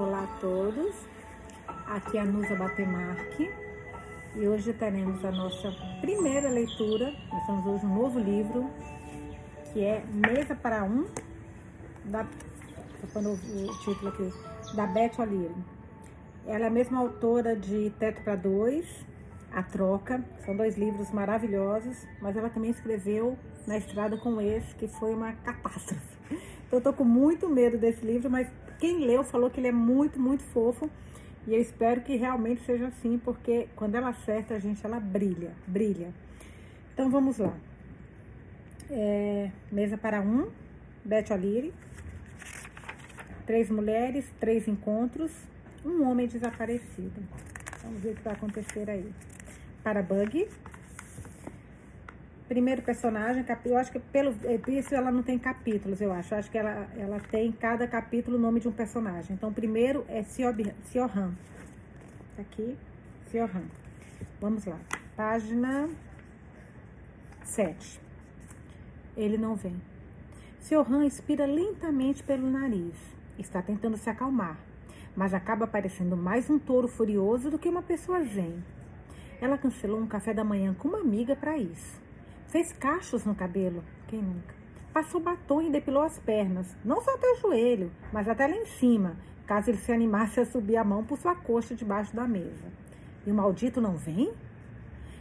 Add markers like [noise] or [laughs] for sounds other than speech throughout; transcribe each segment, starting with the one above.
Olá a todos, aqui é a Nusa Batemarque e hoje teremos a nossa primeira leitura. Nós temos hoje um novo livro que é Mesa para Um, da, o título aqui, da Beth O'Leary. Ela é a mesma autora de Teto para Dois, A Troca, são dois livros maravilhosos, mas ela também escreveu Na Estrada com Esse, que foi uma catástrofe. Então eu tô com muito medo desse livro, mas quem leu falou que ele é muito, muito fofo. E eu espero que realmente seja assim, porque quando ela acerta, a gente, ela brilha, brilha. Então vamos lá. É, mesa para um, Beth O'Leary. Três mulheres, três encontros, um homem desaparecido. Vamos ver o que vai acontecer aí. Para Bug, primeiro personagem, eu acho que pelo isso ela não tem capítulos, eu acho. Eu acho que ela, ela tem cada capítulo o nome de um personagem. Então, primeiro é Siohan. Tá aqui, Siohan. Vamos lá. Página 7. Ele não vem. Siohan expira lentamente pelo nariz. Está tentando se acalmar, mas acaba parecendo mais um touro furioso do que uma pessoa zen. Ela cancelou um café da manhã com uma amiga para isso. Fez cachos no cabelo, quem nunca? Passou batom e depilou as pernas, não só até o joelho, mas até lá em cima, caso ele se animasse a subir a mão por sua coxa debaixo da mesa. E o maldito não vem?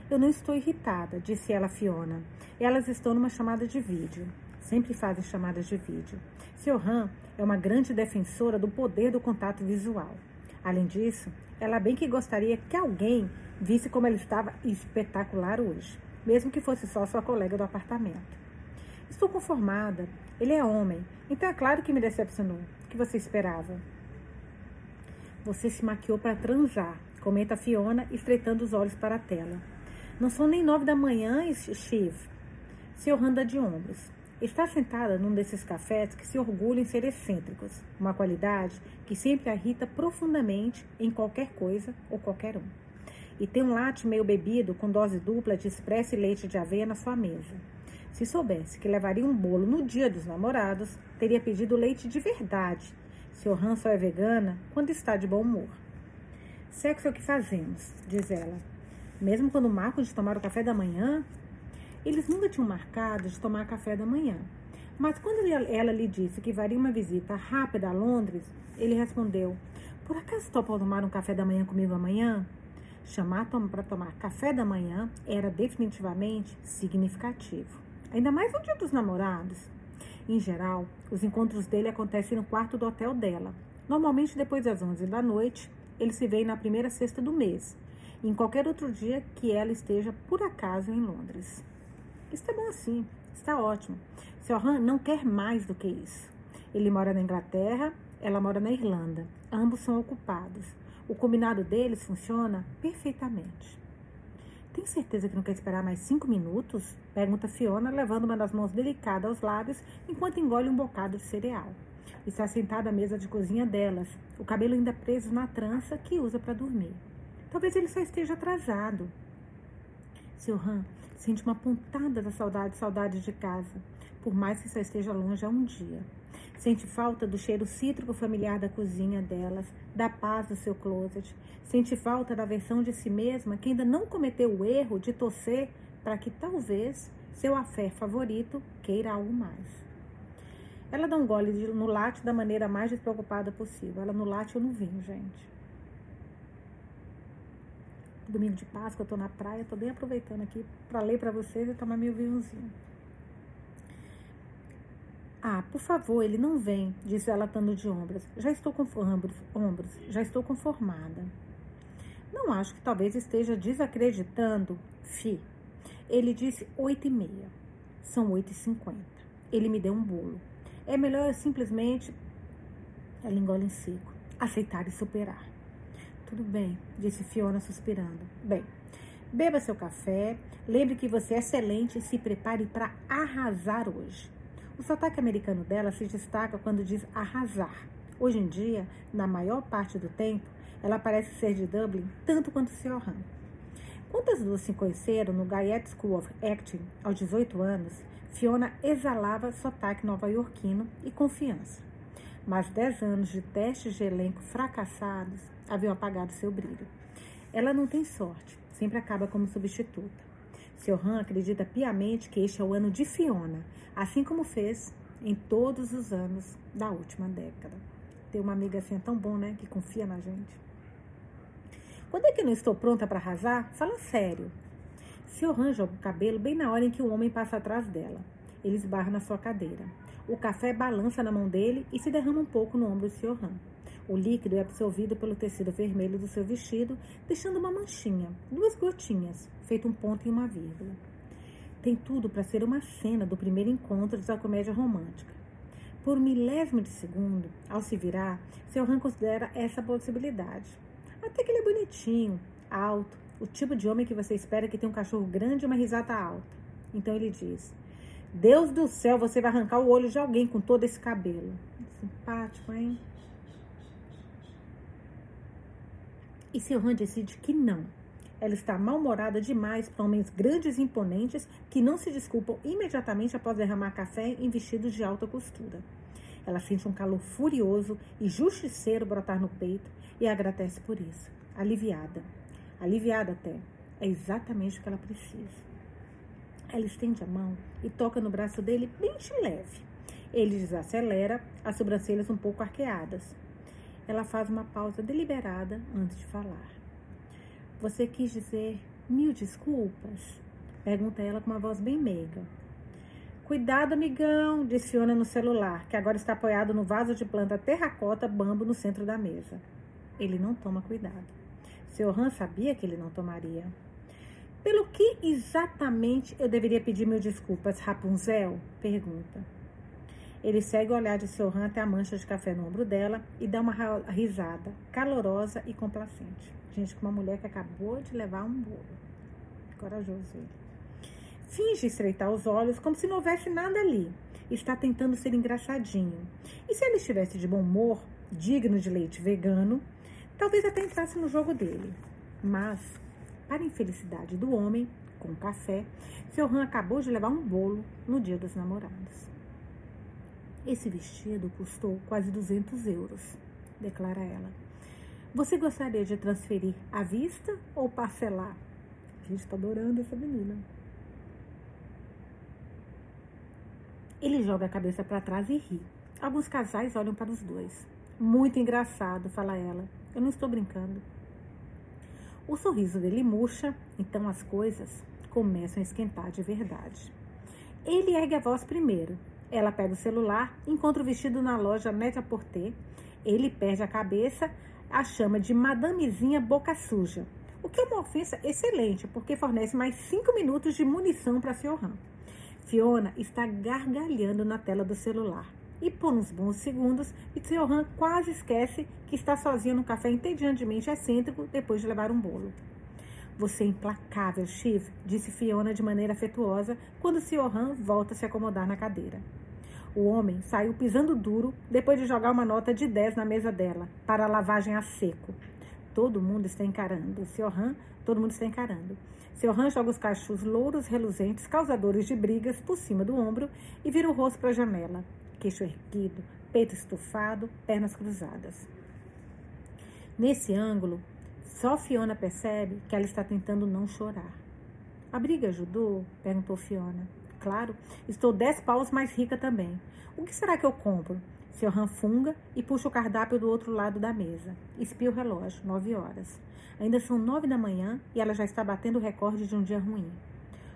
Eu não estou irritada, disse ela a Fiona. Elas estão numa chamada de vídeo. Sempre fazem chamadas de vídeo. Han é uma grande defensora do poder do contato visual. Além disso, ela bem que gostaria que alguém visse como ela estava espetacular hoje mesmo que fosse só sua colega do apartamento. Estou conformada. Ele é homem, então é claro que me decepcionou. O que você esperava? Você se maquiou para transar, comenta Fiona, estreitando os olhos para a tela. Não são nem nove da manhã, Shiv. Seu anda de ombros. Está sentada num desses cafés que se orgulham em ser excêntricos, uma qualidade que sempre a irrita profundamente em qualquer coisa ou qualquer um e tem um latte meio bebido com dose dupla de expresso e leite de aveia na sua mesa. Se soubesse que levaria um bolo no dia dos namorados, teria pedido leite de verdade. Seu Han só é vegana quando está de bom humor. Sexo é o que fazemos, diz ela. Mesmo quando marcam de tomar o café da manhã, eles nunca tinham marcado de tomar café da manhã. Mas quando ela lhe disse que varia uma visita rápida a Londres, ele respondeu: Por acaso topa tomar um café da manhã comigo amanhã? Chamar para tomar café da manhã era definitivamente significativo. Ainda mais no dia dos namorados. Em geral, os encontros dele acontecem no quarto do hotel dela. Normalmente depois das 11 da noite, ele se vê na primeira sexta do mês, em qualquer outro dia que ela esteja por acaso em Londres. Está bom assim, está ótimo. Seu Han não quer mais do que isso. Ele mora na Inglaterra, ela mora na Irlanda. Ambos são ocupados. O combinado deles funciona perfeitamente. Tem certeza que não quer esperar mais cinco minutos? Pergunta Fiona, levando uma das mãos delicada aos lábios enquanto engole um bocado de cereal. Está sentada à mesa de cozinha delas, o cabelo ainda preso na trança que usa para dormir. Talvez ele só esteja atrasado. Seu Han sente uma pontada da saudade, saudade de casa, por mais que só esteja longe há um dia. Sente falta do cheiro cítrico familiar da cozinha delas, da paz do seu closet. Sente falta da versão de si mesma que ainda não cometeu o erro de torcer para que talvez seu afé favorito queira algo mais. Ela dá um gole no latte da maneira mais despreocupada possível. Ela no latte eu não vinho, gente. Domingo de Páscoa, eu tô na praia, tô bem aproveitando aqui para ler para vocês e tomar meu vinhozinho. Ah, por favor, ele não vem, disse ela atando de ombros. Já estou com ombros, ombros, já estou conformada. Não acho que talvez esteja desacreditando, Fi. Ele disse oito e meia. São oito e cinquenta. Ele me deu um bolo. É melhor eu simplesmente, ela engole em seco, aceitar e superar. Tudo bem, disse Fiona suspirando. Bem, beba seu café, lembre que você é excelente e se prepare para arrasar hoje. O sotaque americano dela se destaca quando diz arrasar. Hoje em dia, na maior parte do tempo, ela parece ser de Dublin tanto quanto Siohan. Quando as duas se conheceram no Guyette School of Acting aos 18 anos, Fiona exalava sotaque nova-iorquino e confiança. mas dez anos de testes de elenco fracassados haviam apagado seu brilho. Ela não tem sorte, sempre acaba como substituta. Han acredita piamente que este é o ano de Fiona, assim como fez em todos os anos da última década. Ter uma amiga assim é tão bom, né? Que confia na gente. Quando é que não estou pronta para arrasar? Fala sério. Han joga o cabelo bem na hora em que o homem passa atrás dela. Ele esbarra na sua cadeira. O café balança na mão dele e se derrama um pouco no ombro de Sr. O líquido é absorvido pelo tecido vermelho do seu vestido, deixando uma manchinha, duas gotinhas, feito um ponto e uma vírgula. Tem tudo para ser uma cena do primeiro encontro da comédia romântica. Por milésimo de segundo, ao se virar, seu Han considera essa possibilidade. Até que ele é bonitinho, alto, o tipo de homem que você espera que tenha um cachorro grande e uma risada alta. Então ele diz: Deus do céu, você vai arrancar o olho de alguém com todo esse cabelo. Simpático, hein? E seu Han decide que não. Ela está mal-humorada demais para homens grandes e imponentes que não se desculpam imediatamente após derramar café em vestidos de alta costura. Ela sente um calor furioso e justiceiro brotar no peito e agradece por isso, aliviada. Aliviada até. É exatamente o que ela precisa. Ela estende a mão e toca no braço dele bem de leve. Ele desacelera, as sobrancelhas um pouco arqueadas. Ela faz uma pausa deliberada antes de falar. Você quis dizer mil desculpas? Pergunta ela com uma voz bem meiga. Cuidado, amigão, disse no celular, que agora está apoiado no vaso de planta terracota bambo no centro da mesa. Ele não toma cuidado. Seu Han sabia que ele não tomaria. Pelo que exatamente eu deveria pedir mil desculpas, Rapunzel? Pergunta. Ele segue o olhar de seu até a mancha de café no ombro dela e dá uma risada calorosa e complacente. Gente, com uma mulher que acabou de levar um bolo. Corajoso ele. Finge estreitar os olhos como se não houvesse nada ali. Está tentando ser engraçadinho. E se ele estivesse de bom humor, digno de leite vegano, talvez até entrasse no jogo dele. Mas, para infelicidade do homem, com café, seu Han acabou de levar um bolo no dia dos namorados. Esse vestido custou quase 200 euros, declara ela. Você gostaria de transferir à vista ou parcelar? A gente está adorando essa menina. Ele joga a cabeça para trás e ri. Alguns casais olham para os dois. Muito engraçado, fala ela. Eu não estou brincando. O sorriso dele murcha, então as coisas começam a esquentar de verdade. Ele ergue a voz primeiro. Ela pega o celular, encontra o vestido na loja Net a Porter. Ele perde a cabeça, a chama de Madamezinha Boca Suja. O que é uma ofensa excelente, porque fornece mais cinco minutos de munição para Siohan. Fiona está gargalhando na tela do celular. E por uns bons segundos, Itzeohan quase esquece que está sozinha no café entediantemente excêntrico depois de levar um bolo. Você é implacável, Shiv, disse Fiona de maneira afetuosa quando Siohan volta a se acomodar na cadeira. O homem saiu pisando duro depois de jogar uma nota de 10 na mesa dela, para a lavagem a seco. Todo mundo está encarando. Siohan, todo mundo está encarando. Seu Han joga os cachos louros reluzentes, causadores de brigas, por cima do ombro e vira o rosto para a janela. Queixo erguido, peito estufado, pernas cruzadas. Nesse ângulo, só Fiona percebe que ela está tentando não chorar. A briga ajudou? perguntou Fiona. Claro, estou dez paus mais rica também. O que será que eu compro? Seu Han funga e puxa o cardápio do outro lado da mesa. Espia o relógio, nove horas. Ainda são nove da manhã e ela já está batendo o recorde de um dia ruim.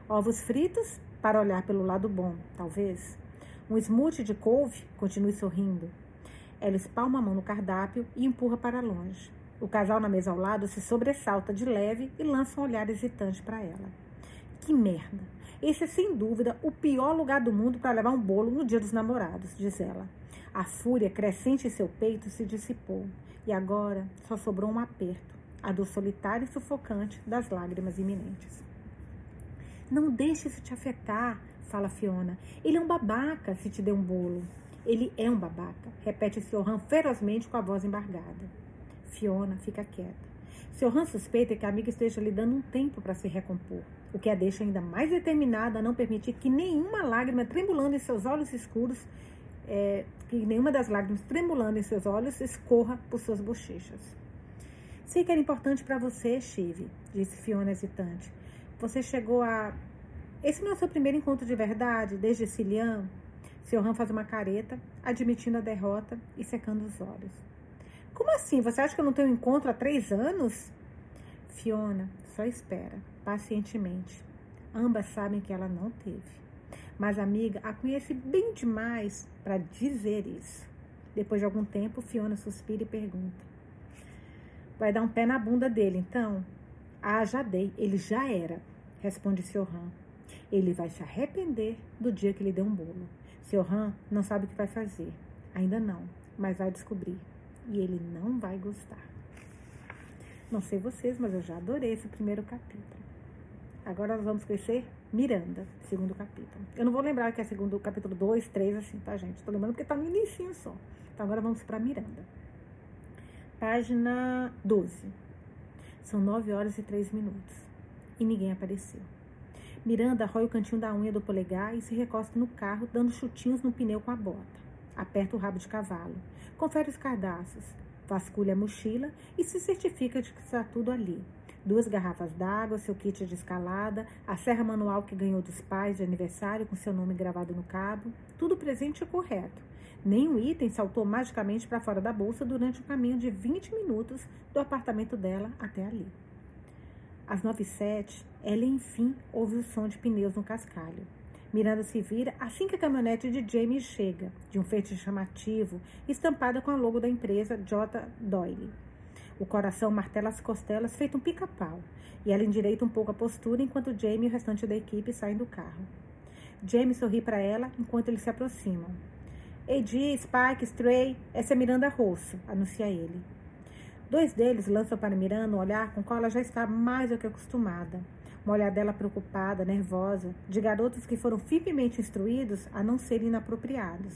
Ovos fritos para olhar pelo lado bom, talvez. Um smoothie de couve, continue sorrindo. Ela espalma a mão no cardápio e empurra para longe. O casal na mesa ao lado se sobressalta de leve e lança um olhar hesitante para ela. Que merda! Esse é sem dúvida o pior lugar do mundo para levar um bolo no dia dos namorados, diz ela. A fúria crescente em seu peito se dissipou e agora só sobrou um aperto a dor solitária e sufocante das lágrimas iminentes. Não deixe isso te afetar, fala Fiona. Ele é um babaca se te der um bolo. Ele é um babaca, repete Siohan ferozmente com a voz embargada. Fiona fica quieta. Siohan suspeita que a amiga esteja lhe dando um tempo para se recompor, o que a deixa ainda mais determinada a não permitir que nenhuma lágrima tremulando em seus olhos escuros é, que nenhuma das lágrimas tremulando em seus olhos escorra por suas bochechas. Sei que era importante para você, Chive, disse Fiona hesitante. Você chegou a. Esse não é o seu primeiro encontro de verdade, desde Cilian? Seu Han faz uma careta, admitindo a derrota e secando os olhos. Como assim? Você acha que eu não tenho encontro há três anos? Fiona, só espera, pacientemente. Ambas sabem que ela não teve. Mas a amiga a conhece bem demais para dizer isso. Depois de algum tempo, Fiona suspira e pergunta: Vai dar um pé na bunda dele, então? Ah, já dei. Ele já era, responde seu Han. Ele vai se arrepender do dia que lhe deu um bolo. Seu Han não sabe o que vai fazer. Ainda não, mas vai descobrir. E ele não vai gostar. Não sei vocês, mas eu já adorei esse primeiro capítulo. Agora nós vamos conhecer Miranda, segundo capítulo. Eu não vou lembrar que é segundo capítulo 2, 3, assim, tá, gente? Tô lembrando porque tá no início só. Então agora vamos para Miranda. Página 12. São 9 horas e 3 minutos. E ninguém apareceu. Miranda rói o cantinho da unha do polegar e se recosta no carro, dando chutinhos no pneu com a bota. Aperta o rabo de cavalo. Confere os cardaços. Vasculha a mochila e se certifica de que está tudo ali. Duas garrafas d'água, seu kit de escalada, a serra manual que ganhou dos pais de aniversário com seu nome gravado no cabo. Tudo presente e correto. Nenhum item saltou magicamente para fora da bolsa durante o caminho de 20 minutos do apartamento dela até ali. Às 9 e 07 ela enfim ouve o som de pneus no cascalho. Miranda se vira assim que a caminhonete de Jamie chega, de um feito chamativo, estampada com a logo da empresa J. Doyle. O coração martela as costelas, feito um pica-pau, e ela endireita um pouco a postura enquanto Jamie e o restante da equipe saem do carro. Jamie sorri para ela enquanto eles se aproximam. Edi, Spike, Stray, essa é Miranda Rosso, anuncia ele. Dois deles lançam para Miranda um olhar com o qual ela já está mais do que acostumada. Uma olhar dela preocupada, nervosa, de garotos que foram firmemente instruídos a não serem inapropriados.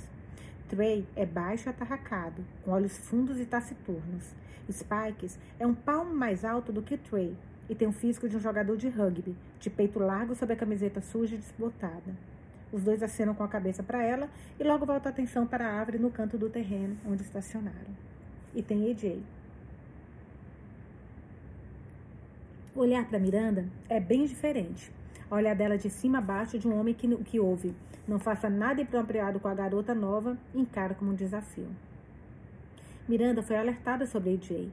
Trey é baixo e atarracado, com olhos fundos e taciturnos. Spikes é um palmo mais alto do que Trey e tem o físico de um jogador de rugby, de peito largo sob a camiseta suja e desbotada. Os dois acenam com a cabeça para ela e logo voltam a atenção para a árvore no canto do terreno onde estacionaram. E tem AJ. Olhar para Miranda é bem diferente. A olhar dela de cima a baixo de um homem que, que ouve. Não faça nada apropriado com a garota nova encara como um desafio. Miranda foi alertada sobre AJ.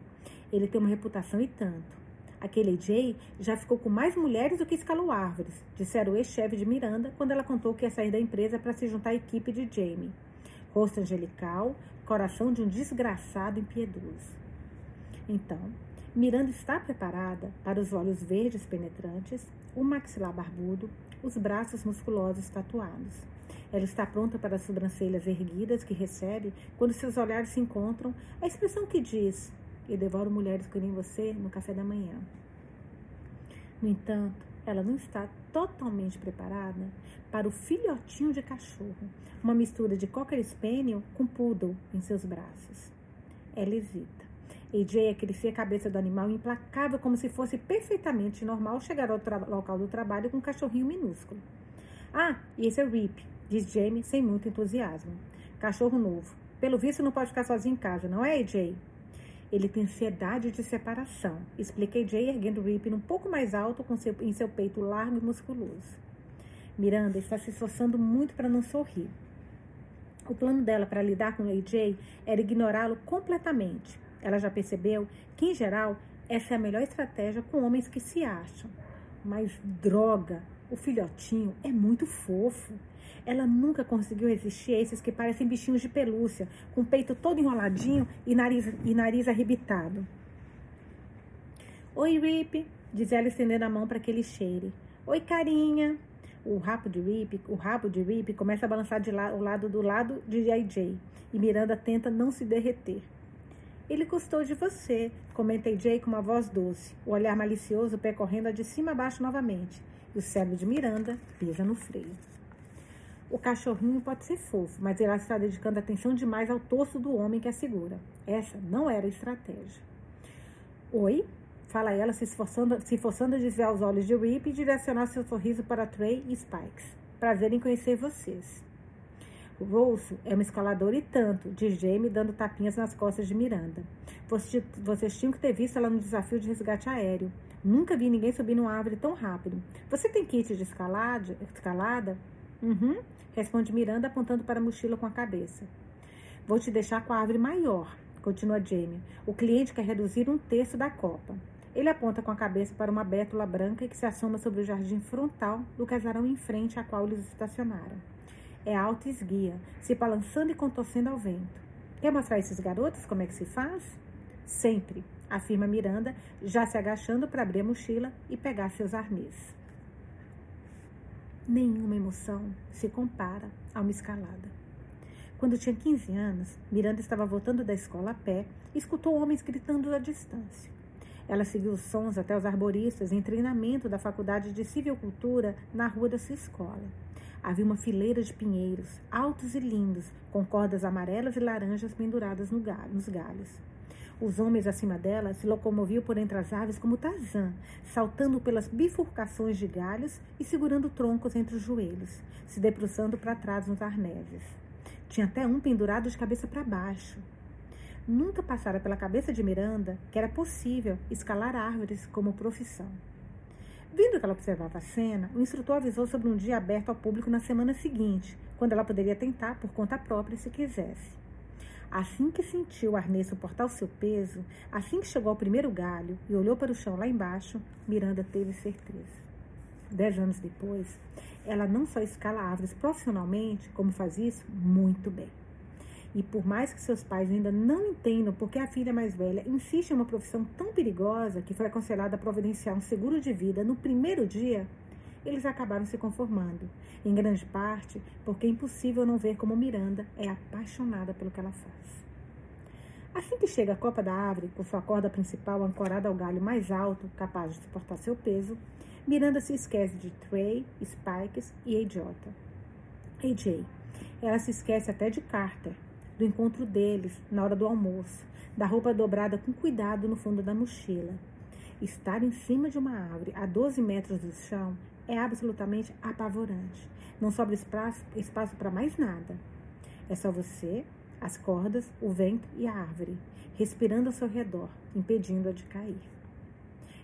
Ele tem uma reputação e tanto. Aquele Jay já ficou com mais mulheres do que escalou árvores, disseram o ex-chefe de Miranda quando ela contou que ia sair da empresa para se juntar à equipe de Jamie. Rosto angelical, coração de um desgraçado impiedoso. Então, Miranda está preparada para os olhos verdes penetrantes, o maxilar barbudo, os braços musculosos tatuados. Ela está pronta para as sobrancelhas erguidas que recebe quando seus olhares se encontram, a expressão que diz: e devoro mulheres que nem você no café da manhã. No entanto, ela não está totalmente preparada para o filhotinho de cachorro, uma mistura de Cocker Spaniel com Poodle em seus braços. Ela hesita. AJ acaricia a cabeça do animal implacável como se fosse perfeitamente normal chegar ao local do trabalho com um cachorrinho minúsculo. Ah, esse é o Rip, diz Jamie sem muito entusiasmo. Cachorro novo. Pelo visto não pode ficar sozinho em casa, não é, AJ? Ele tem ansiedade de separação. Expliquei Jay erguendo Rip um pouco mais alto com seu, em seu peito largo e musculoso. Miranda está se esforçando muito para não sorrir. O plano dela para lidar com AJ era ignorá-lo completamente. Ela já percebeu que, em geral, essa é a melhor estratégia com homens que se acham. Mas droga, o filhotinho é muito fofo. Ela nunca conseguiu resistir a esses que parecem bichinhos de pelúcia, com o peito todo enroladinho e nariz, e nariz arrebitado. Oi, Rip, diz ela estendendo a mão para que ele cheire. Oi, carinha. O rabo de Rip, o rabo de Rip começa a balançar de la, o lado do lado de JJ e Miranda tenta não se derreter. Ele gostou de você, comenta Jay com uma voz doce, o olhar malicioso percorrendo-a de cima a baixo novamente, e o cérebro de Miranda pisa no freio. O cachorrinho pode ser fofo, mas ela está dedicando atenção demais ao torso do homem que a segura. Essa não era a estratégia. Oi? Fala ela, se esforçando, se esforçando a desviar os olhos de Rip e direcionar seu sorriso para Trey e Spikes. Prazer em conhecer vocês. Rose é uma escaladora e tanto, diz Jamie, dando tapinhas nas costas de Miranda. Vocês tinham que ter visto ela no desafio de resgate aéreo. Nunca vi ninguém subir numa árvore tão rápido. Você tem kit de escalada? escalada? Uhum, responde Miranda, apontando para a mochila com a cabeça. Vou te deixar com a árvore maior, continua Jamie. O cliente quer reduzir um terço da copa. Ele aponta com a cabeça para uma bétula branca que se assoma sobre o jardim frontal do casarão em frente a qual eles estacionaram. É alta e esguia, se balançando e contorcendo ao vento. Quer mostrar a esses garotos como é que se faz? Sempre, afirma Miranda, já se agachando para abrir a mochila e pegar seus arnês. Nenhuma emoção se compara a uma escalada. Quando tinha 15 anos, Miranda estava voltando da escola a pé e escutou homens gritando da distância. Ela seguiu os sons até os arboristas em treinamento da Faculdade de Civicultura na rua da sua escola. Havia uma fileira de pinheiros, altos e lindos, com cordas amarelas e laranjas penduradas no galho, nos galhos. Os homens acima dela se locomoviam por entre as árvores como Tarzan, saltando pelas bifurcações de galhos e segurando troncos entre os joelhos, se debruçando para trás nos arneses. Tinha até um pendurado de cabeça para baixo. Nunca passara pela cabeça de Miranda que era possível escalar árvores como profissão. Vindo que ela observava a cena, o instrutor avisou sobre um dia aberto ao público na semana seguinte, quando ela poderia tentar por conta própria se quisesse. Assim que sentiu o arnês suportar o seu peso, assim que chegou ao primeiro galho e olhou para o chão lá embaixo, Miranda teve certeza. Dez anos depois, ela não só escala árvores profissionalmente, como faz isso muito bem. E por mais que seus pais ainda não entendam porque a filha mais velha insiste em uma profissão tão perigosa que foi aconselhada a providenciar um seguro de vida no primeiro dia, eles acabaram se conformando, em grande parte porque é impossível não ver como Miranda é apaixonada pelo que ela faz. Assim que chega a copa da árvore, com sua corda principal ancorada ao galho mais alto, capaz de suportar seu peso, Miranda se esquece de Trey, Spikes e AJ. AJ. Ela se esquece até de Carter, do encontro deles na hora do almoço, da roupa dobrada com cuidado no fundo da mochila. Estar em cima de uma árvore a 12 metros do chão é absolutamente apavorante. Não sobra espaço, para mais nada. É só você, as cordas, o vento e a árvore, respirando ao seu redor, impedindo-a de cair.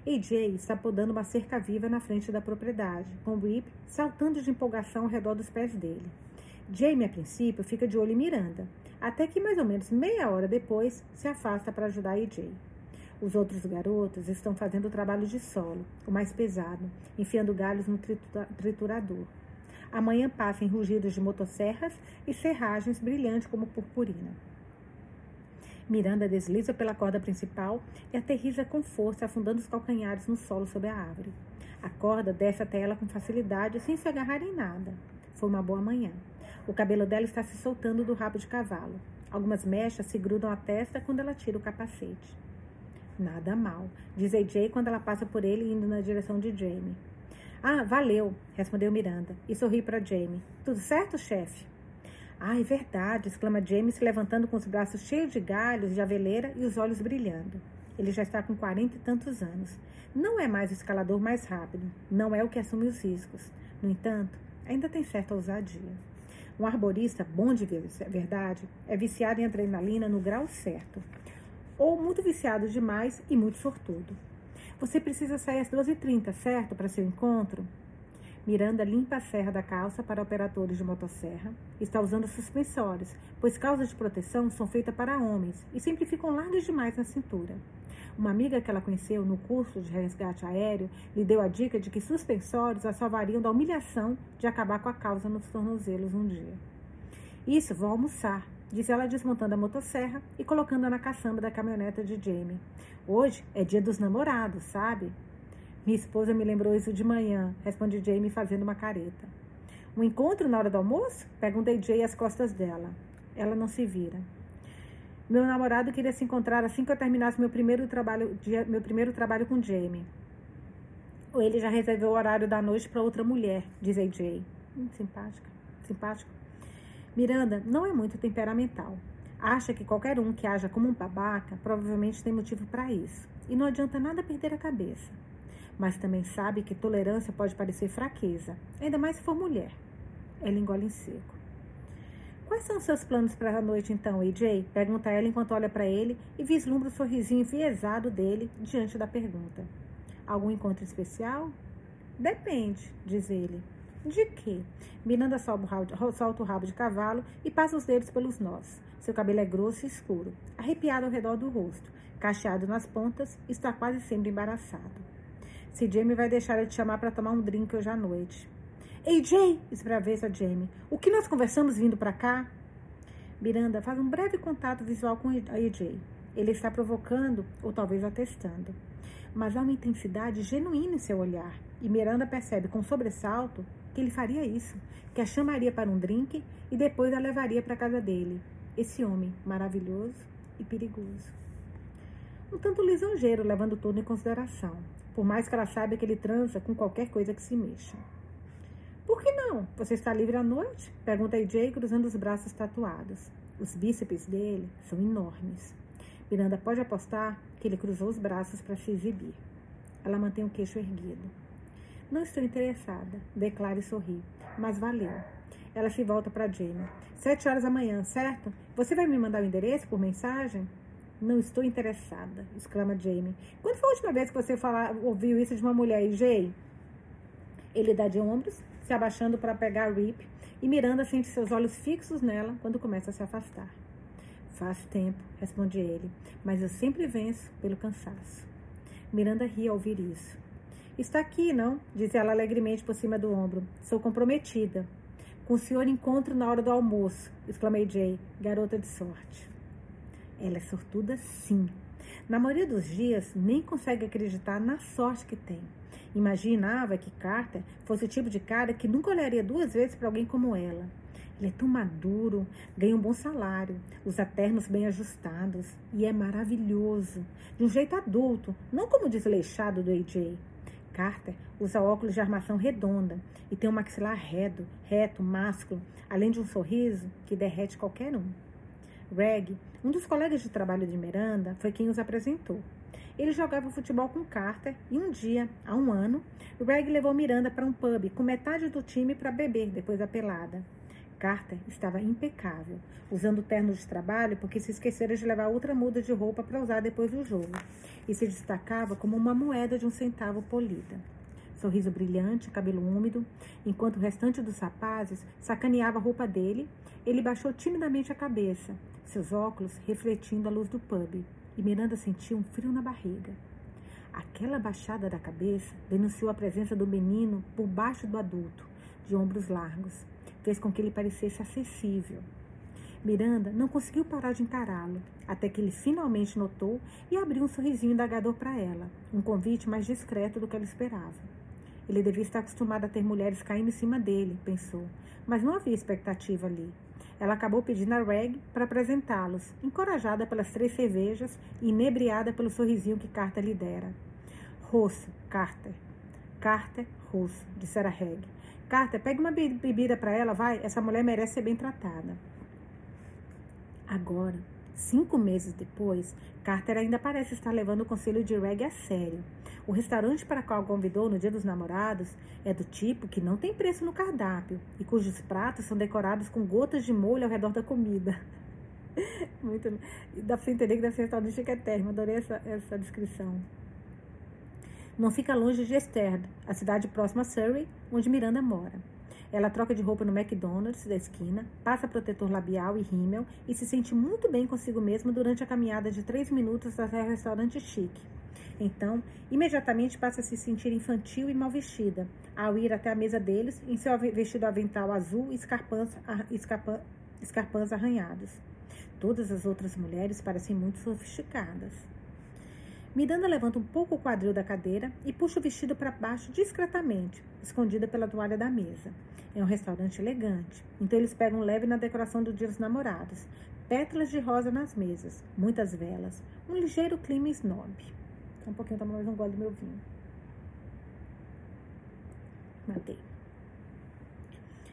AJ está podando uma cerca viva na frente da propriedade, com Rip saltando de empolgação ao redor dos pés dele. Jamie, a princípio, fica de olho em Miranda, até que mais ou menos meia hora depois se afasta para ajudar AJ. Os outros garotos estão fazendo o trabalho de solo, o mais pesado, enfiando galhos no triturador. Amanhã passa em rugidos de motosserras e serragens brilhantes como purpurina. Miranda desliza pela corda principal e aterriza com força, afundando os calcanhares no solo sob a árvore. A corda desce até ela com facilidade, sem se agarrar em nada. Foi uma boa manhã. O cabelo dela está se soltando do rabo de cavalo. Algumas mechas se grudam à testa quando ela tira o capacete. Nada mal, diz AJ quando ela passa por ele indo na direção de Jamie. Ah, valeu, respondeu Miranda e sorri para Jamie. Tudo certo, chefe? Ah, é verdade, exclama Jamie se levantando com os braços cheios de galhos de aveleira e os olhos brilhando. Ele já está com quarenta e tantos anos. Não é mais o escalador mais rápido, não é o que assume os riscos. No entanto, ainda tem certa ousadia. Um arborista bom de verdade é viciado em adrenalina no grau certo. Ou muito viciado demais e muito sortudo. Você precisa sair às 12h30, certo? Para seu encontro? Miranda limpa a serra da calça para operadores de motosserra. Está usando suspensórios, pois calças de proteção são feitas para homens e sempre ficam largas demais na cintura. Uma amiga que ela conheceu no curso de resgate aéreo lhe deu a dica de que suspensórios a salvariam da humilhação de acabar com a causa nos tornozelos um dia. Isso, vou almoçar, disse ela desmontando a motosserra e colocando-a na caçamba da caminhoneta de Jamie. Hoje é dia dos namorados, sabe? Minha esposa me lembrou isso de manhã, responde Jamie fazendo uma careta. Um encontro na hora do almoço? Perguntei Jay às costas dela. Ela não se vira. Meu namorado queria se encontrar assim que eu terminasse meu primeiro trabalho, meu primeiro trabalho com Jamie. Ou ele já reservou o horário da noite para outra mulher, diz AJ. Hum, simpática, simpático. Miranda não é muito temperamental. Acha que qualquer um que haja como um babaca provavelmente tem motivo para isso. E não adianta nada perder a cabeça. Mas também sabe que tolerância pode parecer fraqueza, ainda mais se for mulher. Ela engole em seco. Quais são os seus planos para a noite então, AJ? Pergunta ela enquanto olha para ele e vislumbra o sorrisinho enviesado dele diante da pergunta. Algum encontro especial? Depende, diz ele. De quê? Miranda solta o rabo de cavalo e passa os dedos pelos nós. Seu cabelo é grosso e escuro, arrepiado ao redor do rosto, cacheado nas pontas, está quase sempre embaraçado. Se Jamie vai deixar ele te chamar para tomar um drink hoje à noite. Ei, Jay! esbraveza Jamie. O que nós conversamos vindo para cá? Miranda faz um breve contato visual com AJ. Ele está provocando ou talvez atestando. Mas há uma intensidade genuína em seu olhar. E Miranda percebe com sobressalto que ele faria isso, que a chamaria para um drink e depois a levaria para a casa dele. Esse homem maravilhoso e perigoso. Um tanto lisonjeiro, levando tudo em consideração, por mais que ela saiba que ele transa com qualquer coisa que se mexa. Por que não? Você está livre à noite? Pergunta AJ, cruzando os braços tatuados. Os bíceps dele são enormes. Miranda pode apostar que ele cruzou os braços para se exibir. Ela mantém o queixo erguido. Não estou interessada, declara e sorri. Mas valeu. Ela se volta para Jamie. Sete horas da manhã, certo? Você vai me mandar o endereço por mensagem? Não estou interessada, exclama Jamie. Quando foi a última vez que você falar, ouviu isso de uma mulher, Jay? Ele dá de ombros, se abaixando para pegar Rip, e Miranda sente seus olhos fixos nela quando começa a se afastar. Faz tempo, responde ele, mas eu sempre venço pelo cansaço. Miranda ri ao ouvir isso. Está aqui, não? Diz ela alegremente por cima do ombro. Sou comprometida. Com o senhor encontro na hora do almoço, exclamei Jay, garota de sorte. Ela é sortuda, sim. Na maioria dos dias, nem consegue acreditar na sorte que tem. Imaginava que Carter fosse o tipo de cara que nunca olharia duas vezes para alguém como ela. Ele é tão maduro, ganha um bom salário, usa ternos bem ajustados e é maravilhoso, de um jeito adulto, não como o desleixado do AJ. Carter usa óculos de armação redonda e tem um maxilar reto, reto, másculo, além de um sorriso que derrete qualquer um. Reg, um dos colegas de trabalho de Miranda, foi quem os apresentou. Ele jogava futebol com Carter e um dia, há um ano, Reg levou Miranda para um pub com metade do time para beber depois da pelada. Carter estava impecável, usando ternos de trabalho porque se esquecera de levar outra muda de roupa para usar depois do jogo, e se destacava como uma moeda de um centavo polida. Sorriso brilhante, cabelo úmido, enquanto o restante dos rapazes sacaneava a roupa dele, ele baixou timidamente a cabeça, seus óculos refletindo a luz do pub, e Miranda sentiu um frio na barriga. Aquela baixada da cabeça denunciou a presença do menino por baixo do adulto, de ombros largos, fez com que ele parecesse acessível. Miranda não conseguiu parar de encará-lo, até que ele finalmente notou e abriu um sorrisinho indagador para ela, um convite mais discreto do que ela esperava. Ele devia estar acostumado a ter mulheres caindo em cima dele, pensou, mas não havia expectativa ali. Ela acabou pedindo a Reg para apresentá-los, encorajada pelas três cervejas e inebriada pelo sorrisinho que Carter lhe dera. Rosso, Carter. Carter, rosso, dissera Reg. Carter, pegue uma bebida para ela, vai. Essa mulher merece ser bem tratada. Agora, cinco meses depois, Carter ainda parece estar levando o conselho de Reg a sério. O restaurante para qual convidou no Dia dos Namorados é do tipo que não tem preço no cardápio e cujos pratos são decorados com gotas de molho ao redor da comida. [laughs] Muito. Dá para você entender que deve ser restaurante chiquetérrimo. Adorei essa, essa descrição. Não fica longe de Esther, a cidade próxima a Surrey, onde Miranda mora. Ela troca de roupa no McDonald's da esquina, passa protetor labial e rímel e se sente muito bem consigo mesma durante a caminhada de três minutos até o restaurante chique. Então, imediatamente passa a se sentir infantil e mal vestida, ao ir até a mesa deles em seu vestido avental azul e escarpãs, escarpãs, arranhados. Todas as outras mulheres parecem muito sofisticadas. Miranda levanta um pouco o quadril da cadeira e puxa o vestido para baixo discretamente, escondida pela toalha da mesa. É um restaurante elegante, então eles pegam leve na decoração do Dia dos Namorados. Pétalas de rosa nas mesas, muitas velas, um ligeiro clima snob. Só um pouquinho, toma mais um gole do meu vinho. Matei.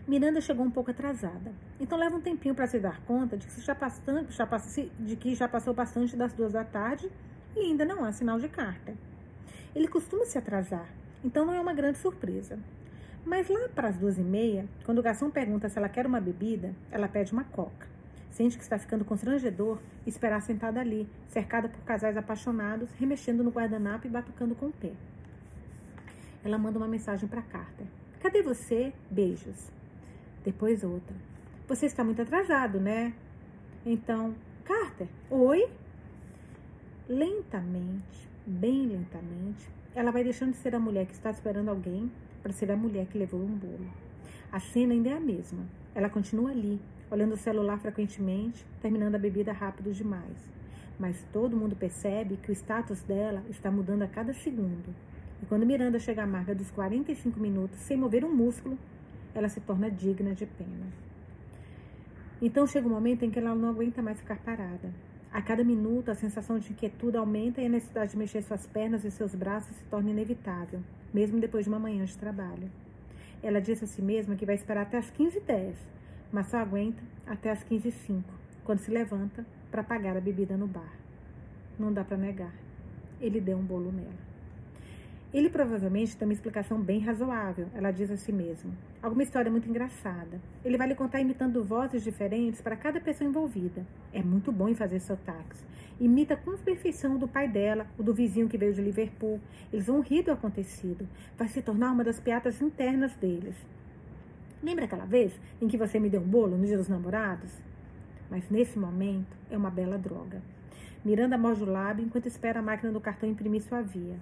Miranda chegou um pouco atrasada, então leva um tempinho para se dar conta de que, já bastante, já, de que já passou bastante das duas da tarde e ainda não há sinal de carta. Ele costuma se atrasar, então não é uma grande surpresa. Mas lá para as duas e meia, quando o garçom pergunta se ela quer uma bebida, ela pede uma coca. Sente que está ficando constrangedor esperar sentada ali, cercada por casais apaixonados, remexendo no guardanapo e batucando com o pé. Ela manda uma mensagem para Carter. Cadê você? Beijos. Depois outra. Você está muito atrasado, né? Então, Carter, oi? Lentamente, bem lentamente, ela vai deixando de ser a mulher que está esperando alguém para ser a mulher que levou um bolo. A cena ainda é a mesma. Ela continua ali, olhando o celular frequentemente, terminando a bebida rápido demais. Mas todo mundo percebe que o status dela está mudando a cada segundo. E quando Miranda chega à marca dos 45 minutos sem mover um músculo, ela se torna digna de pena. Então chega um momento em que ela não aguenta mais ficar parada. A cada minuto, a sensação de inquietude aumenta e a necessidade de mexer suas pernas e seus braços se torna inevitável, mesmo depois de uma manhã de trabalho. Ela disse a si mesma que vai esperar até as 15h10, mas só aguenta até as 15h05, quando se levanta para pagar a bebida no bar. Não dá para negar. Ele deu um bolo nela. Ele provavelmente tem uma explicação bem razoável, ela diz a si mesma. Alguma história muito engraçada. Ele vai lhe contar imitando vozes diferentes para cada pessoa envolvida. É muito bom em fazer sotaques. Imita com perfeição do pai dela, o do vizinho que veio de Liverpool. Eles vão rir do acontecido. Vai se tornar uma das piadas internas deles. Lembra aquela vez em que você me deu um bolo no dia dos namorados? Mas nesse momento é uma bela droga. Miranda morde o lábio enquanto espera a máquina do cartão imprimir sua via.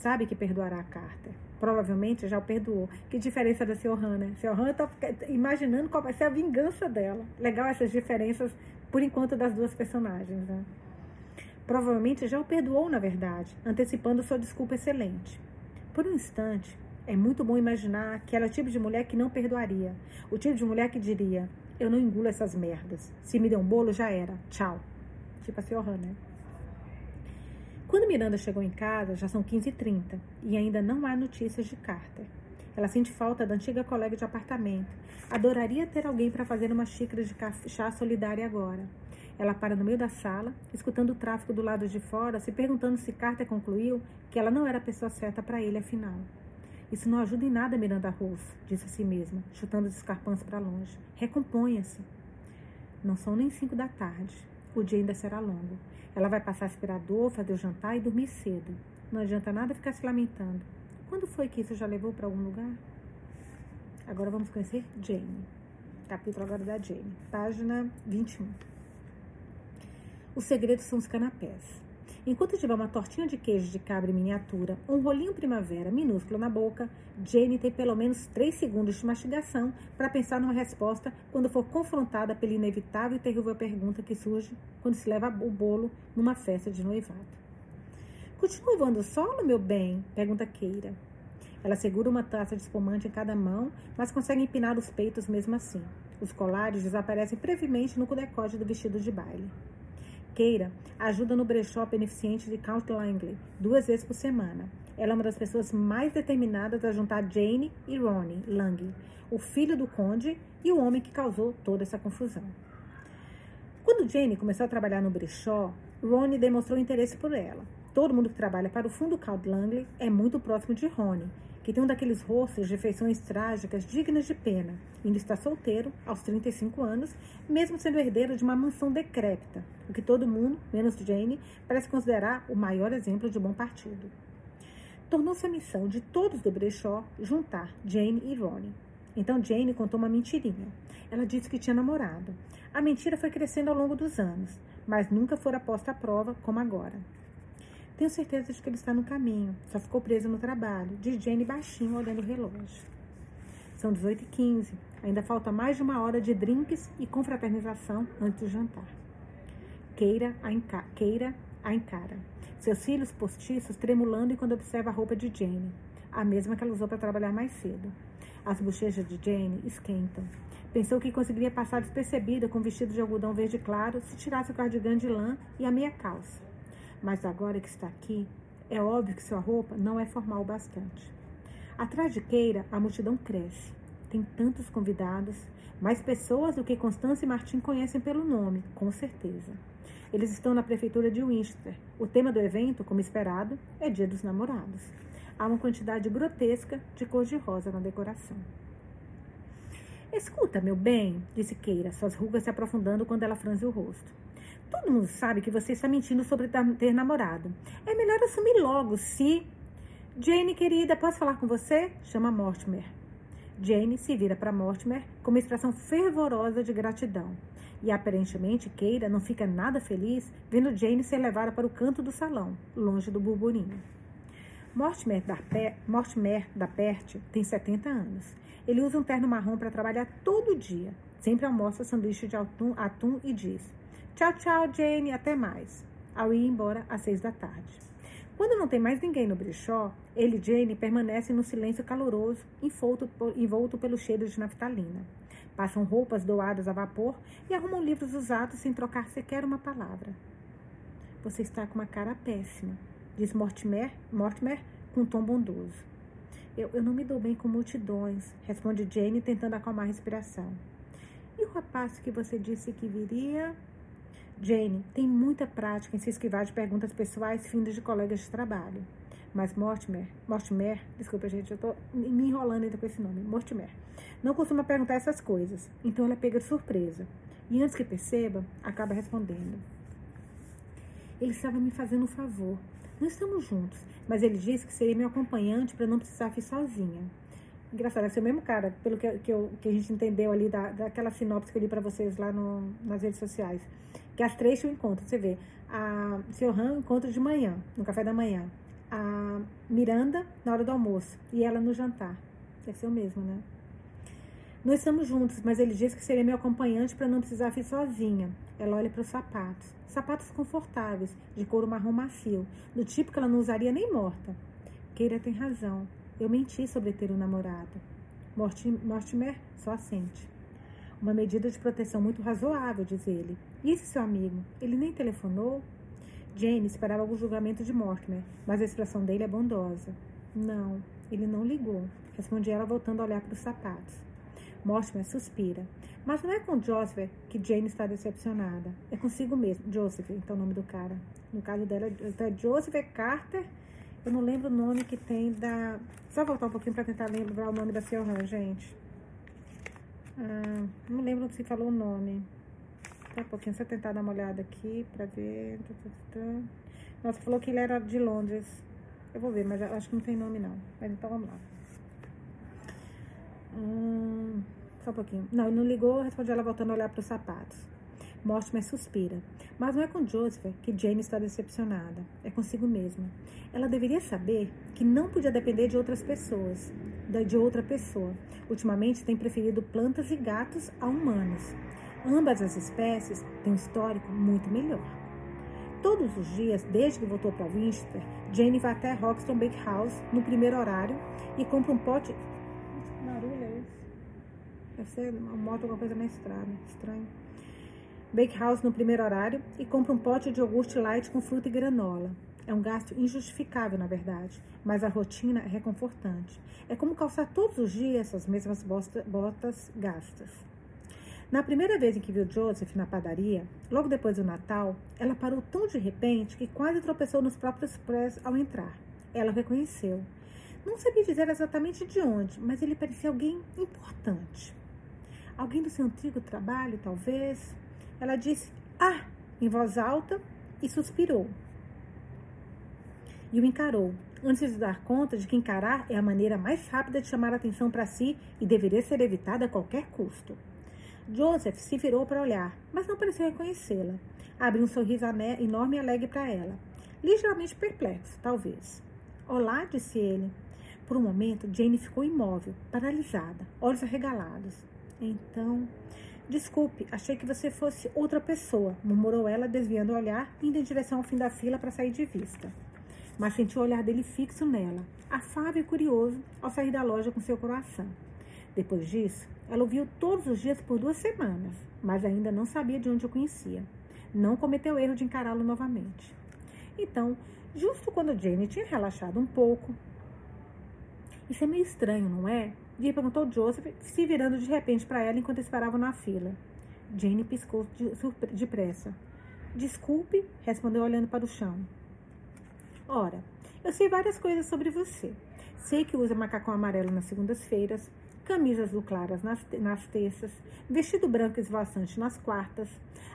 Sabe que perdoará a Carter. Provavelmente já o perdoou. Que diferença da Sr. né? Sr. Han tá imaginando qual vai ser a vingança dela. Legal essas diferenças, por enquanto, das duas personagens, né? Provavelmente já o perdoou, na verdade, antecipando sua desculpa excelente. Por um instante, é muito bom imaginar que ela é o tipo de mulher que não perdoaria. O tipo de mulher que diria: Eu não engulo essas merdas. Se me der um bolo, já era. Tchau. Tipo a Sr. Han, né? Quando Miranda chegou em casa, já são 15h30 e ainda não há notícias de Carter. Ela sente falta da antiga colega de apartamento. Adoraria ter alguém para fazer uma xícara de chá solidária agora. Ela para no meio da sala, escutando o tráfego do lado de fora, se perguntando se Carter concluiu que ela não era a pessoa certa para ele, afinal. Isso não ajuda em nada, Miranda Rose, disse a si mesma, chutando os escarpãs para longe. Recomponha-se. Não são nem cinco da tarde. O dia ainda será longo. Ela vai passar aspirador, fazer o jantar e dormir cedo. Não adianta nada ficar se lamentando. Quando foi que isso já levou para algum lugar? Agora vamos conhecer Jane. Capítulo agora da Jane. Página 21. Os segredos são os canapés. Enquanto tiver uma tortinha de queijo de cabra miniatura, um rolinho primavera minúsculo na boca, Jane tem pelo menos três segundos de mastigação para pensar numa resposta quando for confrontada pela inevitável e terrível pergunta que surge quando se leva o bolo numa festa de noivado. Continua voando solo, meu bem? pergunta Keira. Ela segura uma taça de espumante em cada mão, mas consegue empinar os peitos mesmo assim. Os colares desaparecem brevemente no decote do vestido de baile. Keira ajuda no brechó beneficente de Count Langley duas vezes por semana. Ela é uma das pessoas mais determinadas a juntar Jane e Ronnie Langley, o filho do conde e o homem que causou toda essa confusão. Quando Jane começou a trabalhar no brechó, Ronnie demonstrou interesse por ela. Todo mundo que trabalha para o fundo Count Langley é muito próximo de Ronnie, que tem um daqueles rostos de feições trágicas dignas de pena. Ainda está solteiro, aos 35 anos, mesmo sendo herdeiro de uma mansão decrépita, o que todo mundo, menos Jane, parece considerar o maior exemplo de bom partido. Tornou-se a missão de todos do brechó juntar Jane e Ronnie. Então Jane contou uma mentirinha. Ela disse que tinha namorado. A mentira foi crescendo ao longo dos anos, mas nunca fora posta à prova como agora. Tenho certeza de que ele está no caminho. Só ficou preso no trabalho. Diz Jane baixinho, olhando o relógio. São 18h15. Ainda falta mais de uma hora de drinks e confraternização antes do jantar. Keira a, enca Keira a encara. Seus cílios postiços tremulando enquanto observa a roupa de Jane. A mesma que ela usou para trabalhar mais cedo. As bochechas de Jane esquentam. Pensou que conseguiria passar despercebida com um vestido de algodão verde claro se tirasse o cardigan de lã e a meia calça. Mas agora que está aqui, é óbvio que sua roupa não é formal o bastante. Atrás de Keira, a multidão cresce. Tem tantos convidados, mais pessoas do que Constância e Martim conhecem pelo nome, com certeza. Eles estão na prefeitura de Winchester. O tema do evento, como esperado, é Dia dos Namorados. há uma quantidade grotesca de cor de rosa na decoração. Escuta, meu bem, disse Keira, suas rugas se aprofundando quando ela franziu o rosto. Todo mundo sabe que você está mentindo sobre ter namorado. É melhor assumir logo, se. Jane, querida, posso falar com você? Chama Mortimer. Jane se vira para Mortimer com uma expressão fervorosa de gratidão. E aparentemente Keira não fica nada feliz vendo Jane ser levada para o canto do salão, longe do burburinho. Mortimer da, Pe Mortimer da tem 70 anos. Ele usa um terno marrom para trabalhar todo dia. Sempre almoça sanduíche de atum, atum e diz: Tchau, tchau, Jane, até mais. Ao ir embora às seis da tarde. Quando não tem mais ninguém no brechó, ele e Jane permanecem no silêncio caloroso, envolto, envolto pelo cheiro de naftalina. Passam roupas doadas a vapor e arrumam livros usados sem trocar sequer uma palavra. Você está com uma cara péssima, diz Mortimer, Mortimer com tom bondoso. Eu, eu não me dou bem com multidões, responde Jane, tentando acalmar a respiração. E o rapaz que você disse que viria? Jane tem muita prática em se esquivar de perguntas pessoais findas de colegas de trabalho. Mas Mortimer, Mortimer, desculpa gente, eu tô me enrolando ainda com esse nome, Mortimer, não costuma perguntar essas coisas, então ela pega de surpresa. E antes que perceba, acaba respondendo. Ele estava me fazendo um favor. Não estamos juntos, mas ele disse que seria meu acompanhante para não precisar vir sozinha. Engraçado, é o mesmo cara, pelo que, que, eu, que, a gente entendeu ali da, daquela sinopse que eu li para vocês lá no, nas redes sociais. Que as três tinham encontro. Você vê, a seu Han encontra de manhã, no café da manhã. A Miranda na hora do almoço e ela no jantar. Deve ser o mesmo, né? Nós estamos juntos, mas ele disse que seria meu acompanhante para não precisar vir sozinha. Ela olha para os sapatos. Sapatos confortáveis, de couro marrom macio, do tipo que ela não usaria nem morta. Keira tem razão. Eu menti sobre ter um namorado. Mortimer só assente. Uma medida de proteção muito razoável, diz ele. E esse seu amigo? Ele nem telefonou? Jane esperava o julgamento de Mortimer, mas a expressão dele é bondosa. Não, ele não ligou, responde ela voltando a olhar para os sapatos. Mortimer suspira. Mas não é com Joseph que Jane está decepcionada. É consigo mesmo. Joseph, então é o nome do cara. No caso dela, é Joseph Carter. Eu não lembro o nome que tem da. Só voltar um pouquinho para tentar lembrar o nome da Selran, gente. Ah, não lembro se falou o nome. Tá um pouquinho, só tentar dar uma olhada aqui para ver. Nossa, falou que ele era de Londres. Eu vou ver, mas acho que não tem nome não. Mas então vamos lá. Hum, só um pouquinho. Não, ele não ligou, respondi ela voltando a olhar para os sapatos. Mortimer suspira. Mas não é com Joseph que Jane está decepcionada. É consigo mesma. Ela deveria saber que não podia depender de outras pessoas, de outra pessoa. Ultimamente tem preferido plantas e gatos a humanos. Ambas as espécies têm um histórico muito melhor. Todos os dias, desde que voltou para Winchester, Jane vai até Roxton Bakehouse no primeiro horário e compra um pote Deve ser uma moto, alguma coisa na estrada. Estranho. Bakehouse no primeiro horário e compra um pote de iogurte light com fruta e granola. É um gasto injustificável, na verdade, mas a rotina é reconfortante. É como calçar todos os dias essas mesmas botas gastas. Na primeira vez em que viu Joseph na padaria, logo depois do Natal, ela parou tão de repente que quase tropeçou nos próprios pés ao entrar. Ela o reconheceu. Não sabia dizer exatamente de onde, mas ele parecia alguém importante. Alguém do seu antigo trabalho, talvez? Ela disse, ah, em voz alta e suspirou. E o encarou, antes de dar conta de que encarar é a maneira mais rápida de chamar a atenção para si e deveria ser evitada a qualquer custo. Joseph se virou para olhar, mas não pareceu reconhecê-la. Abriu um sorriso enorme e alegre para ela. Ligeiramente perplexo, talvez. Olá, disse ele. Por um momento, Jane ficou imóvel, paralisada, olhos arregalados. Então, desculpe, achei que você fosse outra pessoa, murmurou ela, desviando o olhar, indo em direção ao fim da fila para sair de vista. Mas sentiu o olhar dele fixo nela, afável e curioso, ao sair da loja com seu coração. Depois disso, ela o viu todos os dias por duas semanas, mas ainda não sabia de onde o conhecia. Não cometeu o erro de encará-lo novamente. Então, justo quando Jane tinha relaxado um pouco, isso é meio estranho, não é? Dia perguntou Joseph, se virando de repente para ela enquanto esperavam na fila. Jane piscou depressa. De Desculpe, respondeu olhando para o chão. Ora, eu sei várias coisas sobre você. Sei que usa macacão amarelo nas segundas-feiras, camisa azul claras nas, nas terças, vestido branco esvoaçante nas quartas,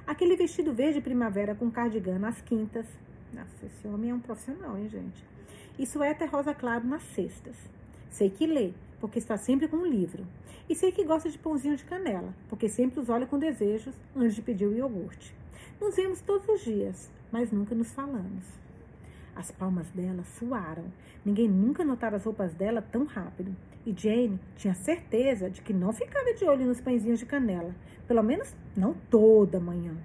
aquele vestido verde primavera com cardigan nas quintas. Nossa, esse homem é um profissional, hein, gente? E suéter rosa claro nas sextas. Sei que lê, porque está sempre com um livro. E sei que gosta de pãozinho de canela, porque sempre os olha com desejos antes de pedir o iogurte. Nos vemos todos os dias, mas nunca nos falamos. As palmas dela suaram. Ninguém nunca notara as roupas dela tão rápido. E Jane tinha certeza de que não ficava de olho nos pãezinhos de canela, pelo menos não toda manhã.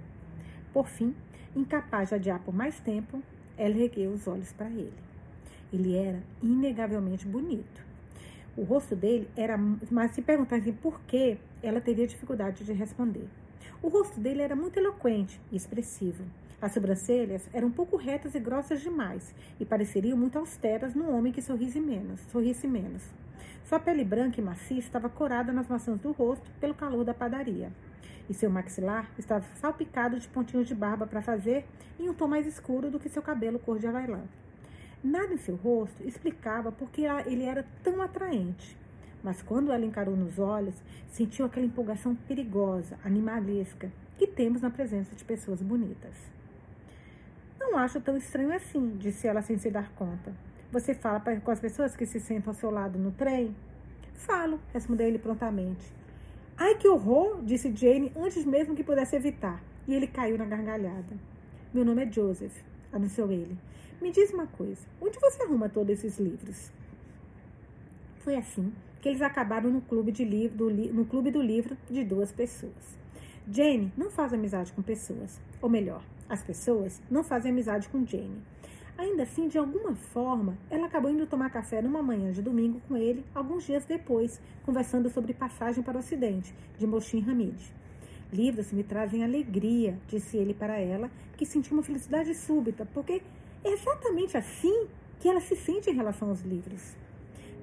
Por fim, incapaz de adiar por mais tempo, ela ergueu os olhos para ele. Ele era inegavelmente bonito. O rosto dele era, mas se perguntassem por que, ela teria dificuldade de responder. O rosto dele era muito eloquente e expressivo. As sobrancelhas eram um pouco retas e grossas demais e pareceriam muito austeras num homem que sorrisse menos. Sorrisse menos. Sua pele branca e macia estava corada nas maçãs do rosto pelo calor da padaria. E seu maxilar estava salpicado de pontinhos de barba para fazer em um tom mais escuro do que seu cabelo cor de availã. Nada em seu rosto explicava por que ele era tão atraente. Mas quando ela encarou nos olhos, sentiu aquela empolgação perigosa, animalesca, que temos na presença de pessoas bonitas. Não acho tão estranho assim, disse ela sem se dar conta. Você fala com as pessoas que se sentam ao seu lado no trem? Falo, respondeu ele prontamente. Ai, que horror! disse Jane antes mesmo que pudesse evitar, e ele caiu na gargalhada. Meu nome é Joseph, anunciou ele. Me diz uma coisa: onde você arruma todos esses livros? Foi assim que eles acabaram no clube, de livro, do, no clube do livro de duas pessoas. Jane não faz amizade com pessoas, ou melhor, as pessoas não fazem amizade com Jane. Ainda assim, de alguma forma, ela acabou indo tomar café numa manhã de domingo com ele, alguns dias depois, conversando sobre passagem para o Ocidente, de Moshin Hamid. Livros me trazem alegria, disse ele para ela, que sentiu uma felicidade súbita, porque é exatamente assim que ela se sente em relação aos livros.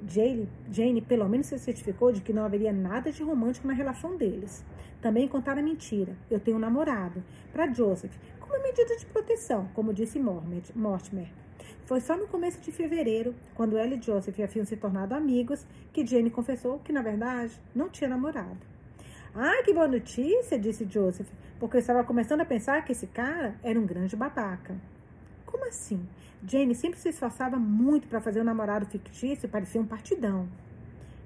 Jane, Jane pelo menos se certificou de que não haveria nada de romântico na relação deles. Também contaram a mentira. Eu tenho um namorado. Para Joseph, como medida de proteção, como disse Mortimer. Foi só no começo de fevereiro, quando ela e Joseph haviam se tornado amigos, que Jane confessou que, na verdade, não tinha namorado. Ah, que boa notícia, disse Joseph, porque estava começando a pensar que esse cara era um grande babaca. Como assim? Jane sempre se esforçava muito para fazer um namorado fictício parecer um partidão.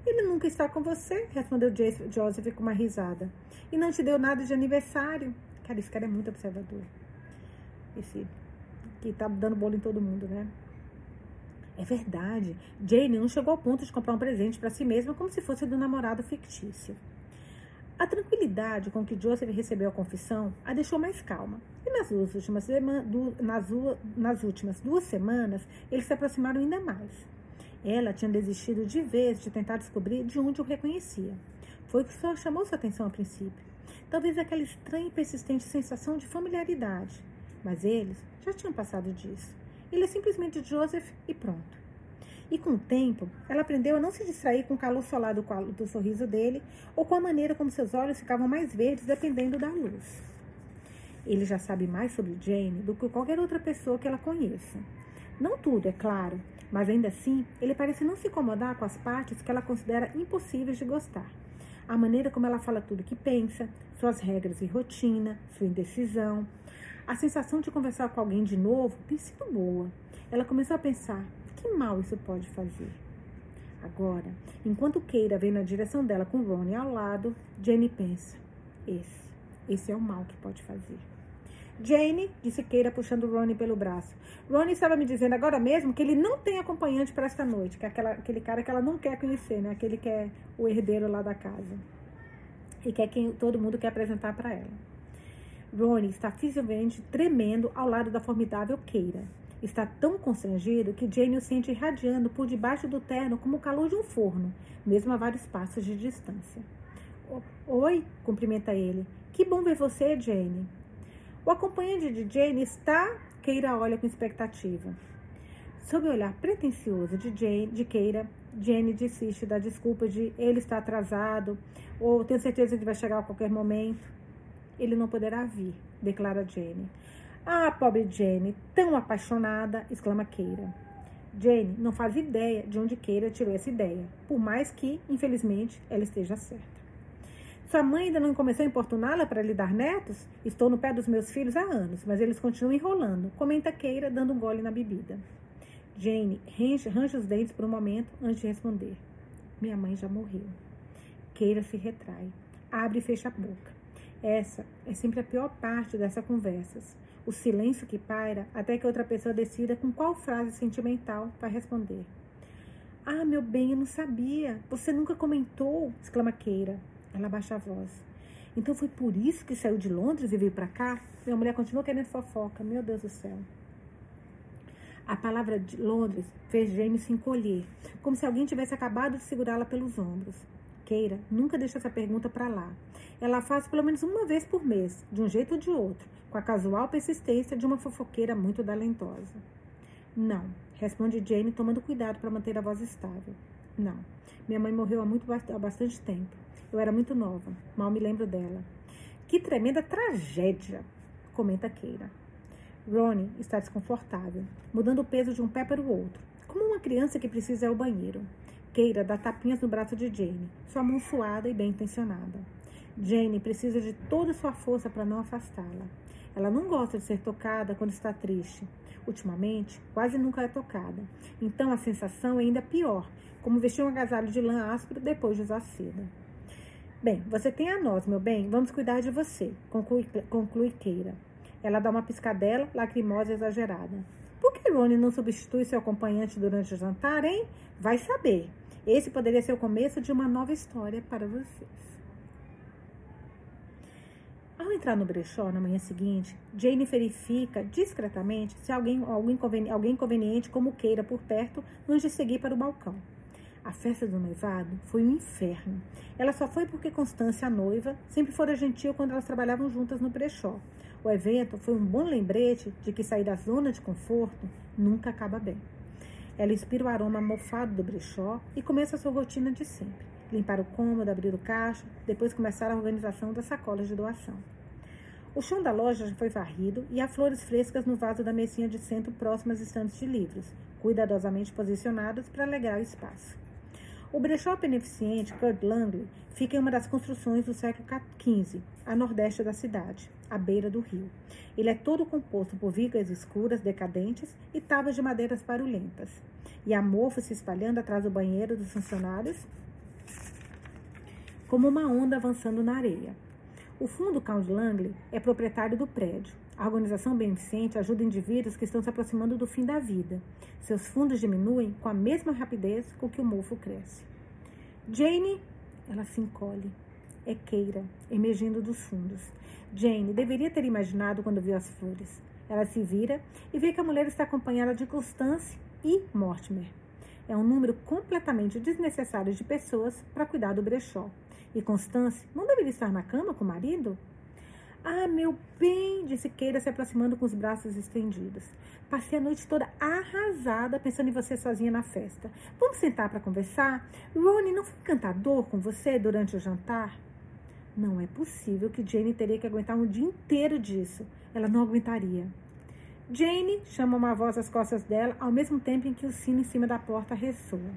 Ele nunca está com você, respondeu Joseph com uma risada. E não te deu nada de aniversário. Cara, esse cara é muito observador esse que tá dando bolo em todo mundo, né? É verdade. Jane não chegou ao ponto de comprar um presente para si mesma como se fosse do namorado fictício. A tranquilidade com que Joseph recebeu a confissão a deixou mais calma. E nas últimas, nas, nas últimas duas semanas, eles se aproximaram ainda mais. Ela tinha desistido de vez de tentar descobrir de onde o reconhecia. Foi o que só chamou sua atenção a princípio. Talvez aquela estranha e persistente sensação de familiaridade mas eles já tinham passado disso. Ele é simplesmente Joseph e pronto. E com o tempo, ela aprendeu a não se distrair com o calor solar do, do sorriso dele ou com a maneira como seus olhos ficavam mais verdes dependendo da luz. Ele já sabe mais sobre Jane do que qualquer outra pessoa que ela conheça. Não tudo, é claro, mas ainda assim, ele parece não se incomodar com as partes que ela considera impossíveis de gostar. A maneira como ela fala tudo que pensa, suas regras e rotina, sua indecisão, a sensação de conversar com alguém de novo tem sido boa. Ela começou a pensar: que mal isso pode fazer? Agora, enquanto Keira vem na direção dela com Ronnie ao lado, Jane pensa: esse, esse é o mal que pode fazer. Jane, disse Keira puxando Ronnie pelo braço. Ronnie estava me dizendo agora mesmo que ele não tem acompanhante para esta noite, que é aquela, aquele cara que ela não quer conhecer, né? Aquele que é o herdeiro lá da casa. E que é quem todo mundo quer apresentar para ela. Ronnie está fisicamente tremendo ao lado da formidável Keira. Está tão constrangido que Jane o sente irradiando por debaixo do terno como o calor de um forno, mesmo a vários passos de distância. Oi, cumprimenta ele. Que bom ver você, Jane. O acompanhante de Jane está. Keira olha com expectativa. Sob o olhar pretensioso de, Jane, de Keira, Jane desiste da desculpa de ele está atrasado ou tenho certeza que vai chegar a qualquer momento ele não poderá vir, declara Jane. Ah, pobre Jane, tão apaixonada, exclama Keira. Jane não faz ideia de onde Keira tirou essa ideia, por mais que, infelizmente, ela esteja certa. Sua mãe ainda não começou a importuná-la para lhe dar netos? Estou no pé dos meus filhos há anos, mas eles continuam enrolando, comenta Keira, dando um gole na bebida. Jane range os dentes por um momento antes de responder. Minha mãe já morreu. Keira se retrai, abre e fecha a boca. Essa é sempre a pior parte dessas conversas. O silêncio que paira até que outra pessoa decida com qual frase sentimental vai responder. Ah, meu bem, eu não sabia. Você nunca comentou, exclama Keira. Ela baixa a voz. Então foi por isso que saiu de Londres e veio para cá? Minha mulher continua querendo fofoca. Meu Deus do céu. A palavra de Londres fez Jane se encolher, como se alguém tivesse acabado de segurá-la pelos ombros. Keira nunca deixa essa pergunta para lá. Ela faz pelo menos uma vez por mês, de um jeito ou de outro, com a casual persistência de uma fofoqueira muito talentosa. Não, responde Jane, tomando cuidado para manter a voz estável. Não, minha mãe morreu há, muito, há bastante tempo. Eu era muito nova, mal me lembro dela. Que tremenda tragédia, comenta Keira. Ronnie está desconfortável, mudando o peso de um pé para o outro, como uma criança que precisa ir ao banheiro. Keira dá tapinhas no braço de Jane, sua mão suada e bem intencionada. Jane precisa de toda sua força para não afastá-la. Ela não gosta de ser tocada quando está triste. Ultimamente, quase nunca é tocada. Então a sensação é ainda pior, como vestir um agasalho de lã áspero depois de usar seda. Bem, você tem a nós, meu bem, vamos cuidar de você, conclui, conclui Keira. Ela dá uma piscadela, lacrimosa e exagerada. Por que Rony não substitui seu acompanhante durante o jantar, hein? Vai saber. Esse poderia ser o começo de uma nova história para vocês. Ao entrar no brechó na manhã seguinte, Jane verifica discretamente se alguém, alguém, alguém conveniente como queira por perto antes de seguir para o balcão. A festa do noivado foi um inferno. Ela só foi porque Constância, a noiva, sempre fora gentil quando elas trabalhavam juntas no brechó. O evento foi um bom lembrete de que sair da zona de conforto nunca acaba bem. Ela inspira o aroma mofado do brechó e começa a sua rotina de sempre. Limpar o cômodo, abrir o caixa, depois começar a organização das sacolas de doação. O chão da loja já foi varrido e há flores frescas no vaso da mesinha de centro próximo às estantes de livros, cuidadosamente posicionadas para alegrar o espaço. O brechó beneficente Kurt Langley fica em uma das construções do século XV, a nordeste da cidade, à beira do rio. Ele é todo composto por vigas escuras, decadentes e tábuas de madeiras barulhentas. E a mofa se espalhando atrás do banheiro dos funcionários como uma onda avançando na areia. O fundo Count Langley é proprietário do prédio. A organização beneficente ajuda indivíduos que estão se aproximando do fim da vida. Seus fundos diminuem com a mesma rapidez com que o mofo cresce. Jane, ela se encolhe. É Keira, emergindo dos fundos. Jane deveria ter imaginado quando viu as flores. Ela se vira e vê que a mulher está acompanhada de Constance e Mortimer. É um número completamente desnecessário de pessoas para cuidar do brechó. E Constance não deveria estar na cama com o marido? Ah, meu bem, disse Keira se aproximando com os braços estendidos. Passei a noite toda arrasada pensando em você sozinha na festa. Vamos sentar para conversar? Ronnie não foi encantador com você durante o jantar? Não é possível que Jane teria que aguentar um dia inteiro disso. Ela não aguentaria. Jane chama uma voz às costas dela, ao mesmo tempo em que o sino em cima da porta ressoa.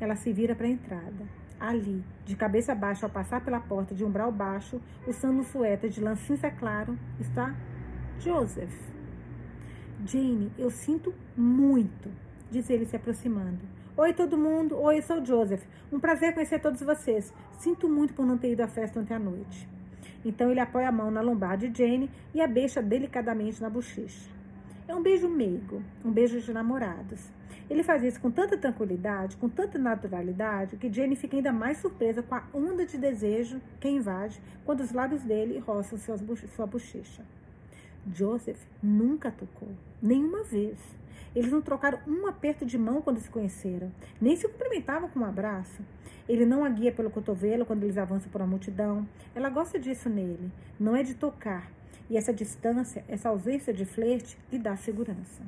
Ela se vira para a entrada. Ali, de cabeça baixa ao passar pela porta de umbral baixo, usando um suéter de lã cinza claro, está Joseph. Jane, eu sinto muito, diz ele se aproximando. Oi, todo mundo. Oi, eu sou Joseph. Um prazer conhecer todos vocês. Sinto muito por não ter ido à festa ontem à noite. Então ele apoia a mão na lombar de Jane e a beija delicadamente na bochecha. É um beijo meigo, um beijo de namorados. Ele faz isso com tanta tranquilidade, com tanta naturalidade, que Jane fica ainda mais surpresa com a onda de desejo que invade quando os lábios dele roçam sua bochecha. Joseph nunca tocou, nenhuma vez. Eles não trocaram um aperto de mão quando se conheceram, nem se cumprimentavam com um abraço. Ele não a guia pelo cotovelo quando eles avançam por uma multidão. Ela gosta disso nele, não é de tocar. E essa distância, essa ausência de flerte, lhe dá segurança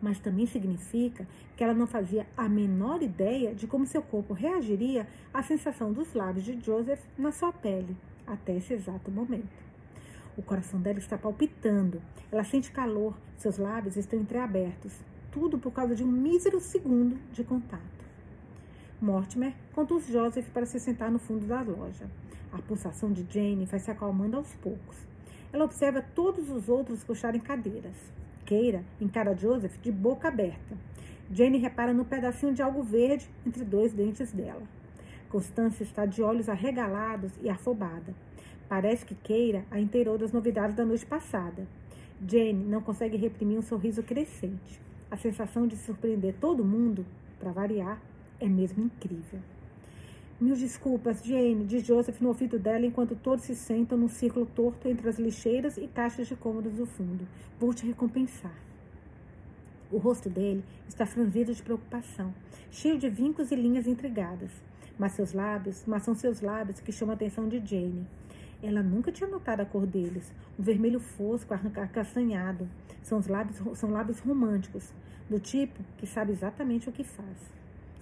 mas também significa que ela não fazia a menor ideia de como seu corpo reagiria à sensação dos lábios de Joseph na sua pele até esse exato momento. O coração dela está palpitando, ela sente calor, seus lábios estão entreabertos. tudo por causa de um mísero segundo de contato. Mortimer conduz Joseph para se sentar no fundo da loja. A pulsação de Jane vai se acalmando aos poucos. Ela observa todos os outros puxarem cadeiras. Keira encara Joseph de boca aberta. Jane repara no pedacinho de algo verde entre dois dentes dela. Constância está de olhos arregalados e afobada. Parece que Keira a inteirou das novidades da noite passada. Jane não consegue reprimir um sorriso crescente. A sensação de surpreender todo mundo, para variar, é mesmo incrível. Mil desculpas, Jane, diz Joseph no ouvido dela enquanto todos se sentam num círculo torto entre as lixeiras e caixas de cômodos do fundo. Vou te recompensar. O rosto dele está franzido de preocupação, cheio de vincos e linhas intrigadas. Mas seus lábios, mas são seus lábios que chamam a atenção de Jane. Ela nunca tinha notado a cor deles, um vermelho fosco, acastanhado. São, os lábios, são lábios românticos, do tipo que sabe exatamente o que faz.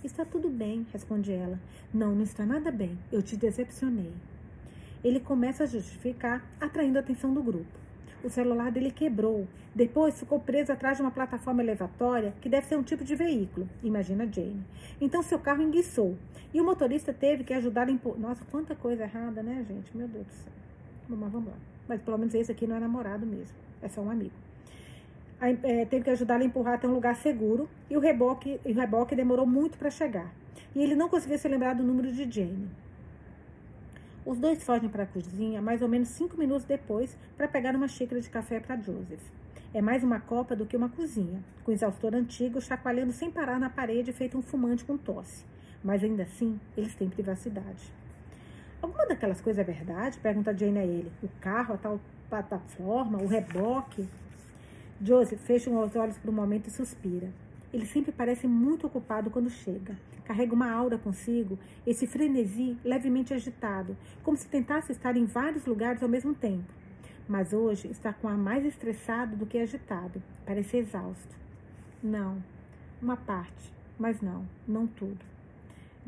Está tudo bem, responde ela. Não, não está nada bem. Eu te decepcionei. Ele começa a justificar, atraindo a atenção do grupo. O celular dele quebrou. Depois ficou preso atrás de uma plataforma elevatória que deve ser um tipo de veículo, imagina Jane. Então seu carro enguiçou. E o motorista teve que ajudar a empurrar. Nossa, quanta coisa errada, né, gente? Meu Deus do céu. Mas vamos lá. Mas pelo menos esse aqui não é namorado mesmo. É só um amigo. É, teve que ajudar a empurrar até um lugar seguro. E o reboque, o reboque demorou muito para chegar. E ele não conseguia se lembrar do número de Jane. Os dois fogem para a cozinha mais ou menos cinco minutos depois para pegar uma xícara de café para Joseph. É mais uma copa do que uma cozinha, com exaustor antigo chacoalhando sem parar na parede feito um fumante com tosse. Mas ainda assim, eles têm privacidade. Alguma daquelas coisas é verdade? Pergunta Jane a ele. O carro, a tal plataforma, o reboque? Joseph fecha os olhos por um momento e suspira. Ele sempre parece muito ocupado quando chega. Carrega uma aura consigo, esse frenesi levemente agitado, como se tentasse estar em vários lugares ao mesmo tempo. Mas hoje está com ar mais estressado do que agitado. Parece exausto. Não, uma parte, mas não, não tudo.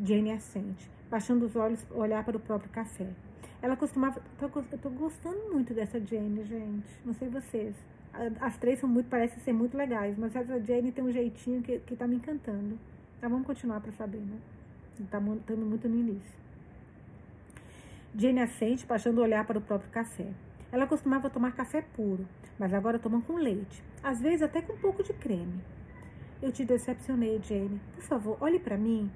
Jane assente, baixando os olhos, olhar para o próprio café. Ela costumava. Eu tô gostando muito dessa Jane, gente. Não sei vocês. As três são muito, parecem ser muito legais, mas essa Jane tem um jeitinho que, que tá me encantando. Então vamos continuar para saber, né? Estamos tá muito no início. Jane assente, baixando o olhar para o próprio café. Ela costumava tomar café puro, mas agora toma com leite, às vezes até com um pouco de creme. Eu te decepcionei, Jane. Por favor, olhe para mim.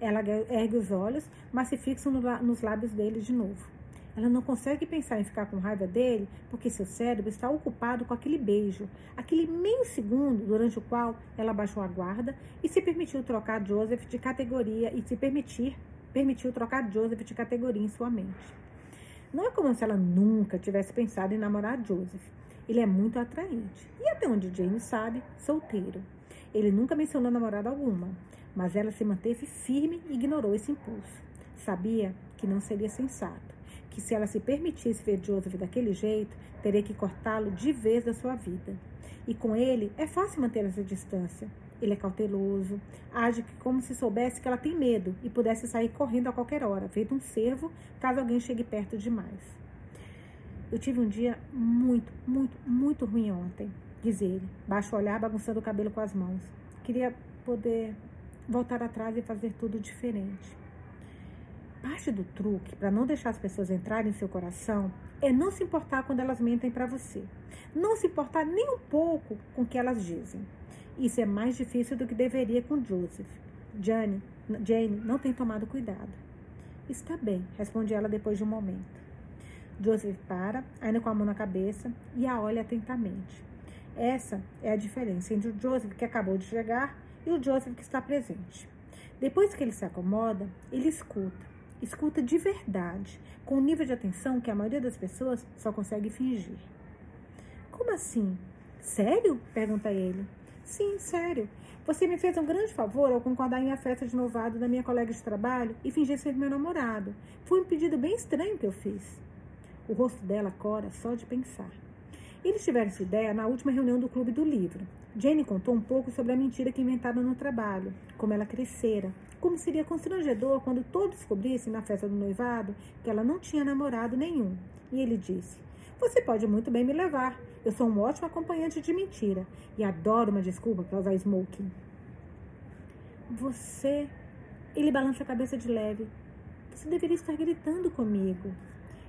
Ela ergue os olhos, mas se fixa no, nos lábios dele de novo. Ela não consegue pensar em ficar com raiva dele porque seu cérebro está ocupado com aquele beijo, aquele meio segundo durante o qual ela baixou a guarda e se permitiu trocar Joseph de categoria e se permitir permitiu trocar Joseph de categoria em sua mente. Não é como se ela nunca tivesse pensado em namorar Joseph. Ele é muito atraente e até onde Jane sabe, solteiro. Ele nunca mencionou namorada alguma, mas ela se manteve firme e ignorou esse impulso. Sabia que não seria sensato que se ela se permitisse ver Joseph daquele jeito, teria que cortá-lo de vez da sua vida. E com ele é fácil manter essa distância. Ele é cauteloso, age como se soubesse que ela tem medo e pudesse sair correndo a qualquer hora, feito um cervo, caso alguém chegue perto demais. Eu tive um dia muito, muito, muito ruim ontem, diz ele, baixo olhar, bagunçando o cabelo com as mãos. Queria poder voltar atrás e fazer tudo diferente. Parte do truque para não deixar as pessoas entrarem em seu coração é não se importar quando elas mentem para você. Não se importar nem um pouco com o que elas dizem. Isso é mais difícil do que deveria com Joseph. Jane, Jane não tem tomado cuidado. Está bem, responde ela depois de um momento. Joseph para, ainda com a mão na cabeça, e a olha atentamente. Essa é a diferença entre o Joseph que acabou de chegar e o Joseph que está presente. Depois que ele se acomoda, ele escuta Escuta de verdade, com um nível de atenção que a maioria das pessoas só consegue fingir. Como assim? Sério? pergunta ele. Sim, sério. Você me fez um grande favor ao concordar em a festa de novado da minha colega de trabalho e fingir ser meu namorado. Foi um pedido bem estranho que eu fiz. O rosto dela cora só de pensar. Eles tiveram essa ideia na última reunião do Clube do Livro. Jane contou um pouco sobre a mentira que inventaram no trabalho, como ela crescera, como seria constrangedor quando todos descobrissem na festa do noivado que ela não tinha namorado nenhum. E ele disse: Você pode muito bem me levar. Eu sou um ótimo acompanhante de mentira e adoro uma desculpa para usar smoking. Você. Ele balança a cabeça de leve. Você deveria estar gritando comigo.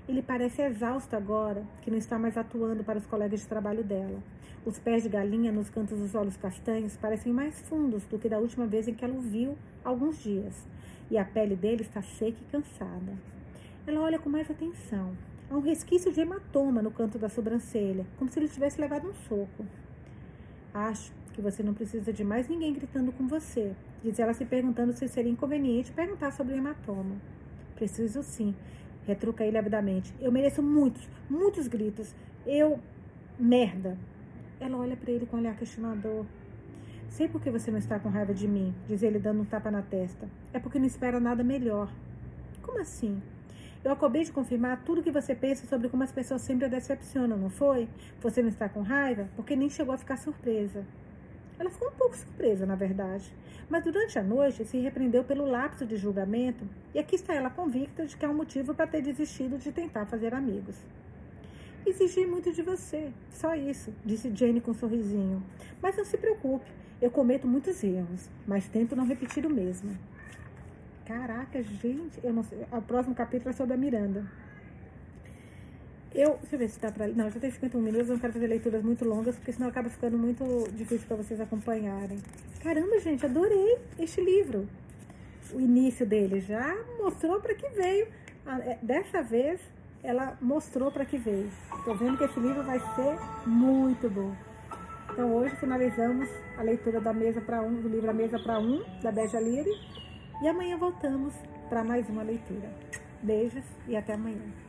Ele parece exausto agora, que não está mais atuando para os colegas de trabalho dela. Os pés de galinha nos cantos dos olhos castanhos parecem mais fundos do que da última vez em que ela o viu, alguns dias. E a pele dele está seca e cansada. Ela olha com mais atenção. Há um resquício de hematoma no canto da sobrancelha, como se ele tivesse levado um soco. Acho que você não precisa de mais ninguém gritando com você, diz ela se perguntando se seria inconveniente perguntar sobre o hematoma. Preciso sim, retruca ele avidamente. Eu mereço muitos, muitos gritos. Eu. merda. Ela olha para ele com um olhar questionador. Sei por que você não está com raiva de mim, diz ele dando um tapa na testa. É porque não espera nada melhor. Como assim? Eu acabei de confirmar tudo que você pensa sobre como as pessoas sempre a decepcionam, não foi? Você não está com raiva porque nem chegou a ficar surpresa. Ela ficou um pouco surpresa, na verdade, mas durante a noite se repreendeu pelo lapso de julgamento e aqui está ela convicta de que há um motivo para ter desistido de tentar fazer amigos. Exigi muito de você, só isso, disse Jane com um sorrisinho. Mas não se preocupe, eu cometo muitos erros, mas tento não repetir o mesmo. Caraca, gente, eu não sei. O próximo capítulo é sobre a Miranda. Eu, deixa eu ver se dá pra. Não, já tem 51 minutos, eu não quero fazer leituras muito longas, porque senão acaba ficando muito difícil para vocês acompanharem. Caramba, gente, adorei este livro. O início dele já mostrou para que veio. É, dessa vez, ela mostrou para que veio. Estou vendo que esse livro vai ser muito bom. Então, hoje finalizamos a leitura da mesa para um, do livro A Mesa para Um, da Beja Lire. E amanhã voltamos para mais uma leitura. Beijos e até amanhã.